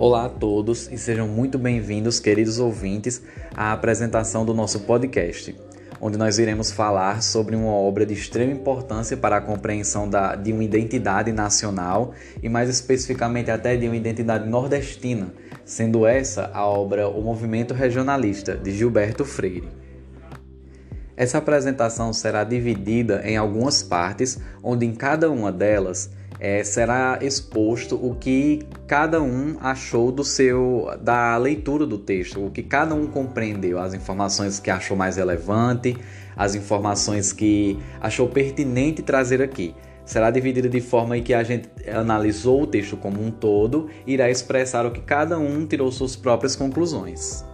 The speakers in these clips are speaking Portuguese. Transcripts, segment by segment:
Olá a todos e sejam muito bem-vindos, queridos ouvintes, à apresentação do nosso podcast, onde nós iremos falar sobre uma obra de extrema importância para a compreensão da, de uma identidade nacional e, mais especificamente, até de uma identidade nordestina, sendo essa a obra O Movimento Regionalista, de Gilberto Freire. Essa apresentação será dividida em algumas partes, onde em cada uma delas é, será exposto o que cada um achou do seu da leitura do texto, o que cada um compreendeu, as informações que achou mais relevante, as informações que achou pertinente trazer aqui. Será dividida de forma que a gente analisou o texto como um todo e irá expressar o que cada um tirou suas próprias conclusões.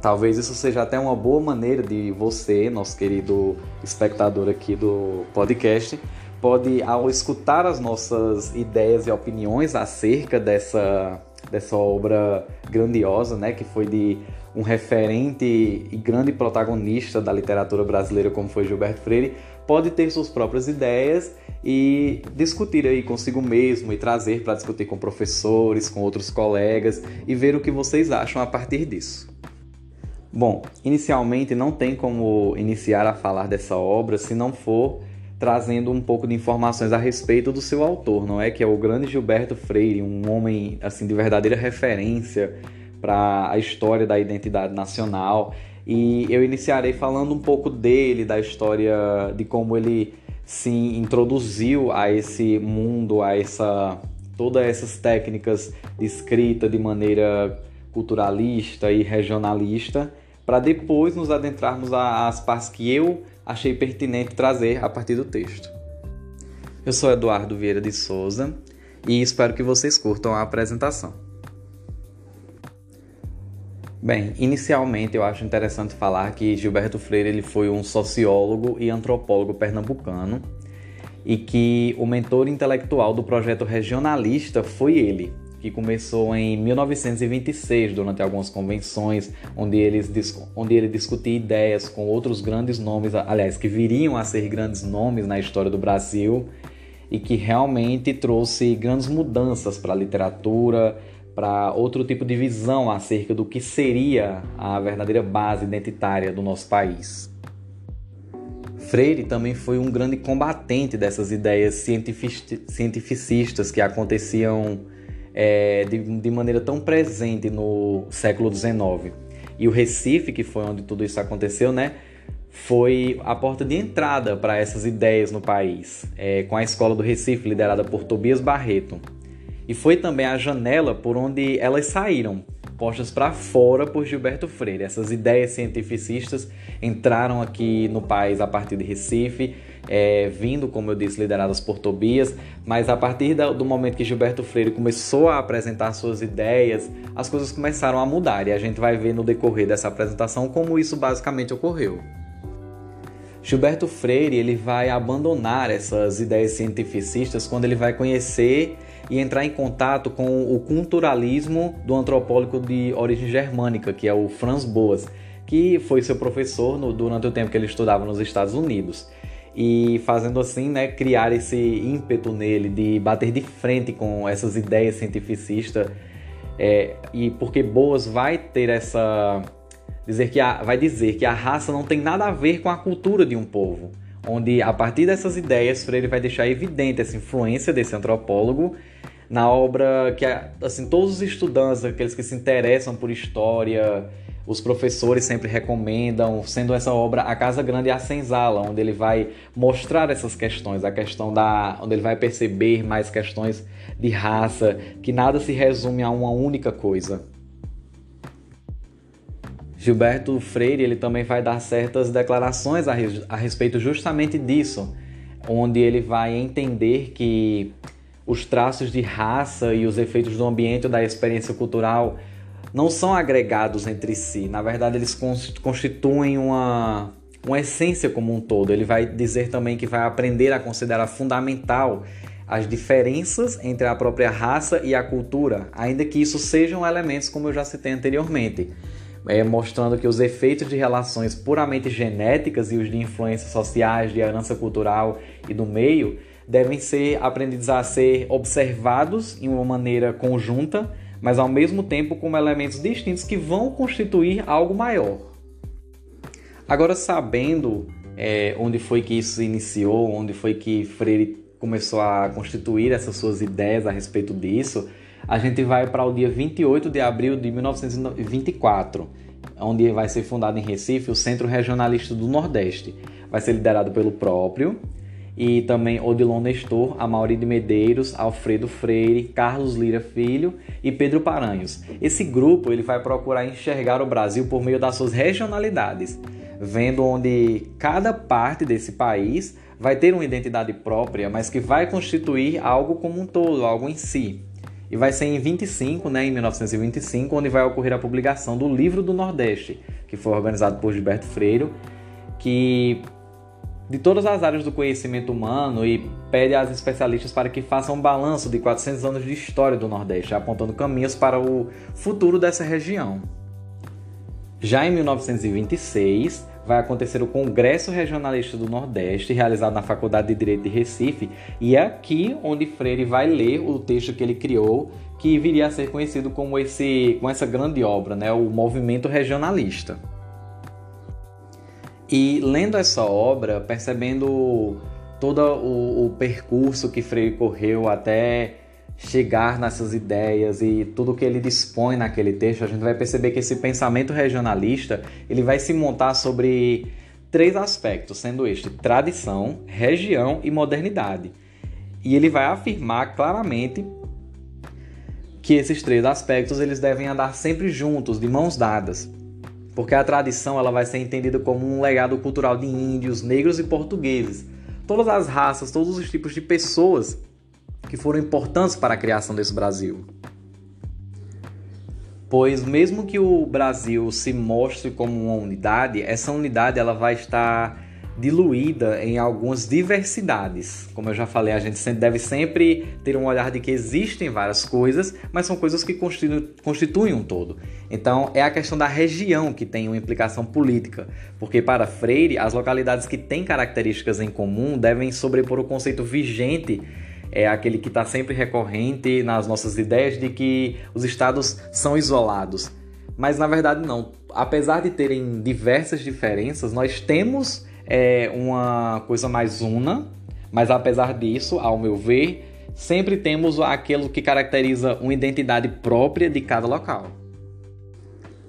Talvez isso seja até uma boa maneira de você, nosso querido espectador aqui do podcast, pode, ao escutar as nossas ideias e opiniões acerca dessa, dessa obra grandiosa, né, que foi de um referente e grande protagonista da literatura brasileira como foi Gilberto Freire, pode ter suas próprias ideias e discutir aí consigo mesmo e trazer para discutir com professores, com outros colegas e ver o que vocês acham a partir disso. Bom, inicialmente não tem como iniciar a falar dessa obra se não for trazendo um pouco de informações a respeito do seu autor, não é? Que é o grande Gilberto Freire, um homem assim de verdadeira referência para a história da identidade nacional. E eu iniciarei falando um pouco dele, da história de como ele se introduziu a esse mundo, a essa todas essas técnicas de escrita de maneira culturalista e regionalista, para depois nos adentrarmos às partes que eu achei pertinente trazer a partir do texto. Eu sou Eduardo Vieira de Souza e espero que vocês curtam a apresentação. Bem, inicialmente eu acho interessante falar que Gilberto Freire ele foi um sociólogo e antropólogo pernambucano e que o mentor intelectual do projeto regionalista foi ele, que começou em 1926, durante algumas convenções, onde, eles, onde ele discutia ideias com outros grandes nomes, aliás, que viriam a ser grandes nomes na história do Brasil e que realmente trouxe grandes mudanças para a literatura, para outro tipo de visão acerca do que seria a verdadeira base identitária do nosso país. Freire também foi um grande combatente dessas ideias cientificistas que aconteciam é, de, de maneira tão presente no século XIX. E o Recife, que foi onde tudo isso aconteceu, né? Foi a porta de entrada para essas ideias no país, é, com a Escola do Recife, liderada por Tobias Barreto. E foi também a janela por onde elas saíram, postas para fora por Gilberto Freire. Essas ideias cientificistas entraram aqui no país a partir de Recife é, vindo, como eu disse, lideradas por Tobias, mas a partir do momento que Gilberto Freire começou a apresentar suas ideias, as coisas começaram a mudar. E a gente vai ver no decorrer dessa apresentação como isso basicamente ocorreu. Gilberto Freire ele vai abandonar essas ideias cientificistas quando ele vai conhecer e entrar em contato com o culturalismo do antropólogo de origem germânica, que é o Franz Boas, que foi seu professor no, durante o tempo que ele estudava nos Estados Unidos e fazendo assim, né, criar esse ímpeto nele de bater de frente com essas ideias cientificistas é, e porque Boas vai ter essa dizer que a, vai dizer que a raça não tem nada a ver com a cultura de um povo, onde a partir dessas ideias Freire vai deixar evidente essa influência desse antropólogo na obra que assim todos os estudantes, aqueles que se interessam por história os professores sempre recomendam, sendo essa obra A Casa Grande e a Senzala, onde ele vai mostrar essas questões, a questão da. onde ele vai perceber mais questões de raça, que nada se resume a uma única coisa. Gilberto Freire ele também vai dar certas declarações a, a respeito justamente disso, onde ele vai entender que os traços de raça e os efeitos do ambiente ou da experiência cultural não são agregados entre si. Na verdade, eles constituem uma, uma essência como um todo. Ele vai dizer também que vai aprender a considerar fundamental as diferenças entre a própria raça e a cultura, ainda que isso sejam elementos como eu já citei anteriormente, é, mostrando que os efeitos de relações puramente genéticas e os de influências sociais, de herança cultural e do meio devem ser aprendidos a ser observados em uma maneira conjunta mas ao mesmo tempo como elementos distintos que vão constituir algo maior. Agora, sabendo é, onde foi que isso iniciou, onde foi que Freire começou a constituir essas suas ideias a respeito disso, a gente vai para o dia 28 de abril de 1924, onde vai ser fundado em Recife o Centro Regionalista do Nordeste. Vai ser liderado pelo próprio e também Odilon Nestor, Amaury de Medeiros, Alfredo Freire, Carlos Lira Filho e Pedro Paranhos. Esse grupo ele vai procurar enxergar o Brasil por meio das suas regionalidades, vendo onde cada parte desse país vai ter uma identidade própria, mas que vai constituir algo como um todo, algo em si. E vai ser em 25, né, em 1925, onde vai ocorrer a publicação do Livro do Nordeste, que foi organizado por Gilberto Freire, que de todas as áreas do conhecimento humano e pede às especialistas para que façam um balanço de 400 anos de história do Nordeste, apontando caminhos para o futuro dessa região. Já em 1926, vai acontecer o Congresso Regionalista do Nordeste, realizado na Faculdade de Direito de Recife, e é aqui onde Freire vai ler o texto que ele criou, que viria a ser conhecido como esse, com essa grande obra, né, o Movimento Regionalista. E lendo essa obra, percebendo todo o, o percurso que Freire correu até chegar nessas ideias e tudo que ele dispõe naquele texto, a gente vai perceber que esse pensamento regionalista ele vai se montar sobre três aspectos, sendo este tradição, região e modernidade. E ele vai afirmar claramente que esses três aspectos eles devem andar sempre juntos, de mãos dadas. Porque a tradição ela vai ser entendida como um legado cultural de índios, negros e portugueses. Todas as raças, todos os tipos de pessoas que foram importantes para a criação desse Brasil. Pois mesmo que o Brasil se mostre como uma unidade, essa unidade ela vai estar diluída em algumas diversidades. Como eu já falei, a gente deve sempre ter um olhar de que existem várias coisas, mas são coisas que constituem, um todo. Então, é a questão da região que tem uma implicação política, porque para Freire, as localidades que têm características em comum devem sobrepor o conceito vigente é aquele que está sempre recorrente nas nossas ideias de que os estados são isolados. Mas na verdade não. Apesar de terem diversas diferenças, nós temos é, uma coisa mais una, mas apesar disso, ao meu ver, sempre temos aquilo que caracteriza uma identidade própria de cada local.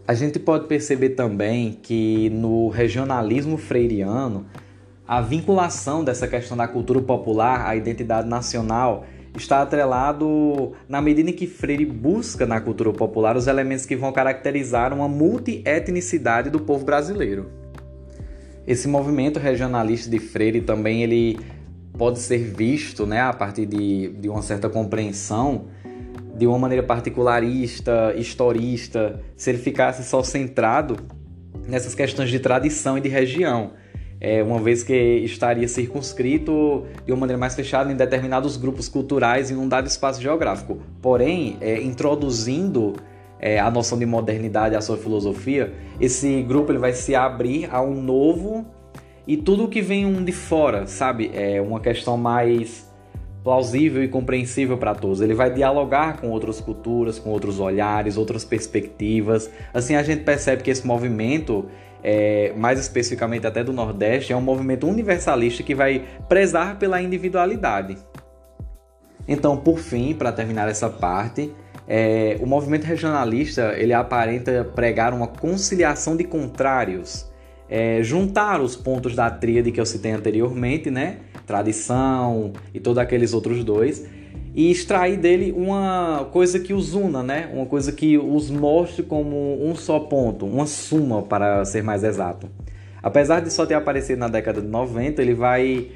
A gente pode perceber também que no regionalismo freiriano a vinculação dessa questão da cultura popular à identidade nacional está atrelado na medida em que Freire busca na cultura popular os elementos que vão caracterizar uma multietnicidade do povo brasileiro. Esse movimento regionalista de Freire também ele pode ser visto né, a partir de, de uma certa compreensão de uma maneira particularista, historista, se ele ficasse só centrado nessas questões de tradição e de região é, uma vez que estaria circunscrito de uma maneira mais fechada em determinados grupos culturais em um dado espaço geográfico. Porém, é, introduzindo é, a noção de modernidade à sua filosofia, esse grupo ele vai se abrir a um novo e tudo que vem um de fora, sabe? É uma questão mais plausível e compreensível para todos. Ele vai dialogar com outras culturas, com outros olhares, outras perspectivas. Assim a gente percebe que esse movimento é, mais especificamente até do Nordeste, é um movimento universalista que vai prezar pela individualidade. Então, por fim, para terminar essa parte, é, o movimento regionalista ele aparenta pregar uma conciliação de contrários, é, juntar os pontos da tríade que eu citei anteriormente, né? Tradição e todos aqueles outros dois, e extrair dele uma coisa que os una, né? Uma coisa que os mostre como um só ponto, uma suma para ser mais exato. Apesar de só ter aparecido na década de 90, ele vai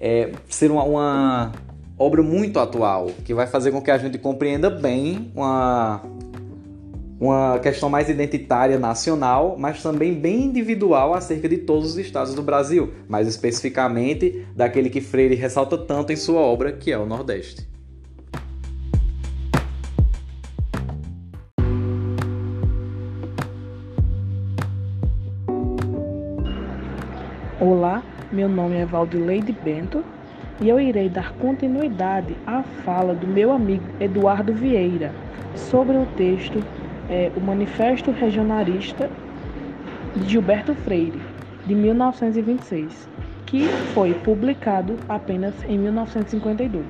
é, ser uma, uma, obra muito atual, que vai fazer com que a gente compreenda bem uma, uma questão mais identitária nacional, mas também bem individual acerca de todos os estados do Brasil, mais especificamente daquele que Freire ressalta tanto em sua obra, que é o Nordeste. Olá, meu nome é Valdileide Bento, e eu irei dar continuidade à fala do meu amigo Eduardo Vieira sobre o texto é, O Manifesto Regionalista de Gilberto Freire, de 1926, que foi publicado apenas em 1952.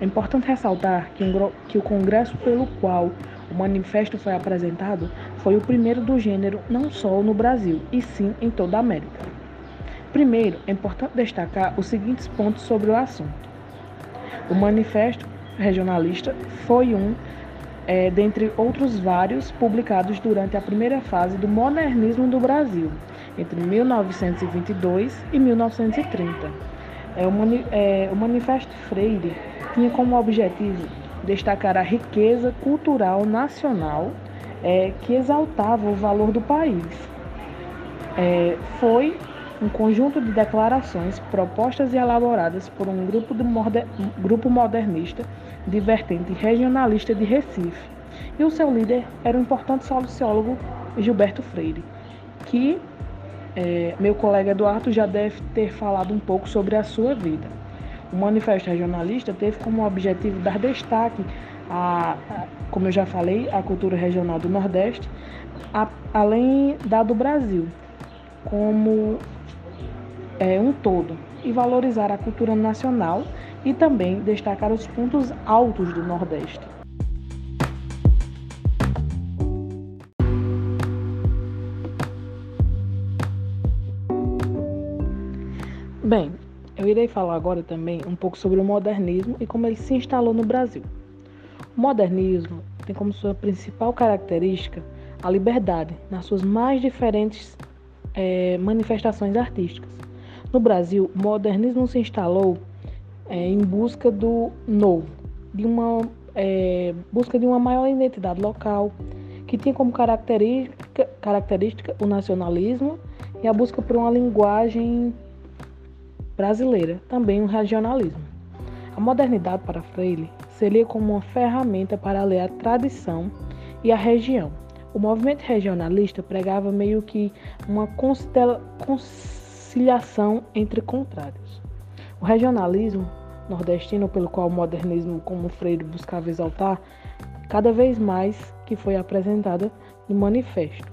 É importante ressaltar que, que o congresso pelo qual o manifesto foi apresentado foi o primeiro do gênero não só no Brasil, e sim em toda a América. Primeiro, é importante destacar os seguintes pontos sobre o assunto. O manifesto regionalista foi um é, dentre outros vários publicados durante a primeira fase do modernismo do Brasil, entre 1922 e 1930. É, o, mani é, o Manifesto Freire tinha como objetivo destacar a riqueza cultural nacional é, que exaltava o valor do país. É, foi um conjunto de declarações propostas e elaboradas por um grupo, moder, grupo modernista de vertente regionalista de Recife. E o seu líder era o importante sociólogo Gilberto Freire, que é, meu colega Eduardo já deve ter falado um pouco sobre a sua vida. O Manifesto Regionalista teve como objetivo dar destaque a, como eu já falei, a cultura regional do Nordeste, a, além da do Brasil, como é, um todo, e valorizar a cultura nacional e também destacar os pontos altos do Nordeste. Bem, eu irei falar agora também um pouco sobre o modernismo e como ele se instalou no Brasil. O modernismo tem como sua principal característica a liberdade nas suas mais diferentes é, manifestações artísticas. No Brasil, o modernismo se instalou é, em busca do novo, de uma é, busca de uma maior identidade local, que tinha como característica, característica o nacionalismo e a busca por uma linguagem brasileira, também o regionalismo. A modernidade para Freire seria como uma ferramenta para ler a tradição e a região. O movimento regionalista pregava meio que uma conciliação entre contrários. O regionalismo nordestino, pelo qual o modernismo, como Freire buscava exaltar, cada vez mais que foi apresentada no manifesto.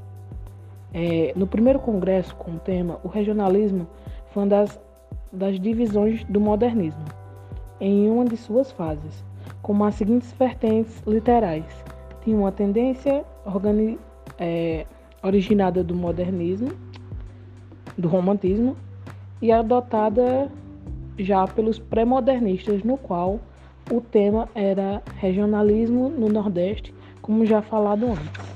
É, no primeiro congresso com o tema, o regionalismo foi uma das, das divisões do modernismo, em uma de suas fases, como as seguintes vertentes literais. Tinha uma tendência é, originada do modernismo, do romantismo, e adotada já pelos pré-modernistas, no qual o tema era regionalismo no Nordeste, como já falado antes.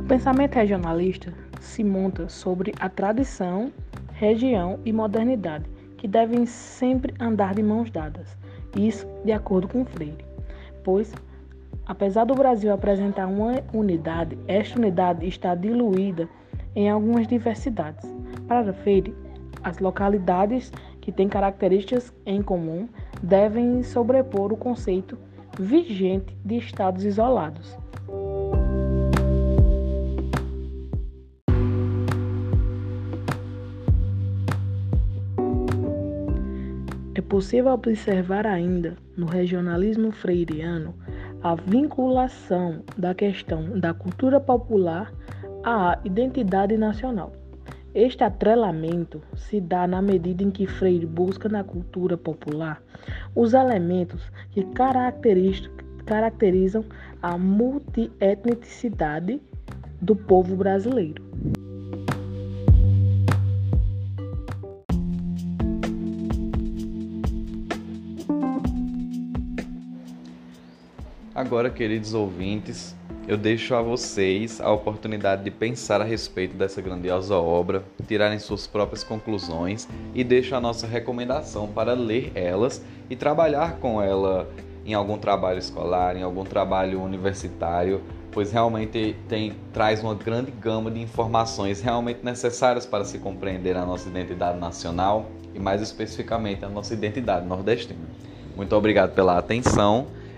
O pensamento regionalista se monta sobre a tradição, região e modernidade, que devem sempre andar de mãos dadas. Isso de acordo com Freire. Pois, apesar do Brasil apresentar uma unidade, esta unidade está diluída em algumas diversidades. Para Freire, as localidades que têm características em comum devem sobrepor o conceito vigente de estados isolados. Possível observar ainda no regionalismo freiriano a vinculação da questão da cultura popular à identidade nacional. Este atrelamento se dá na medida em que Freire busca na cultura popular os elementos que caracterizam a multietnicidade do povo brasileiro. Agora, queridos ouvintes, eu deixo a vocês a oportunidade de pensar a respeito dessa grandiosa obra, tirarem suas próprias conclusões e deixo a nossa recomendação para ler elas e trabalhar com ela em algum trabalho escolar, em algum trabalho universitário, pois realmente tem, traz uma grande gama de informações realmente necessárias para se compreender a nossa identidade nacional e mais especificamente a nossa identidade nordestina. Muito obrigado pela atenção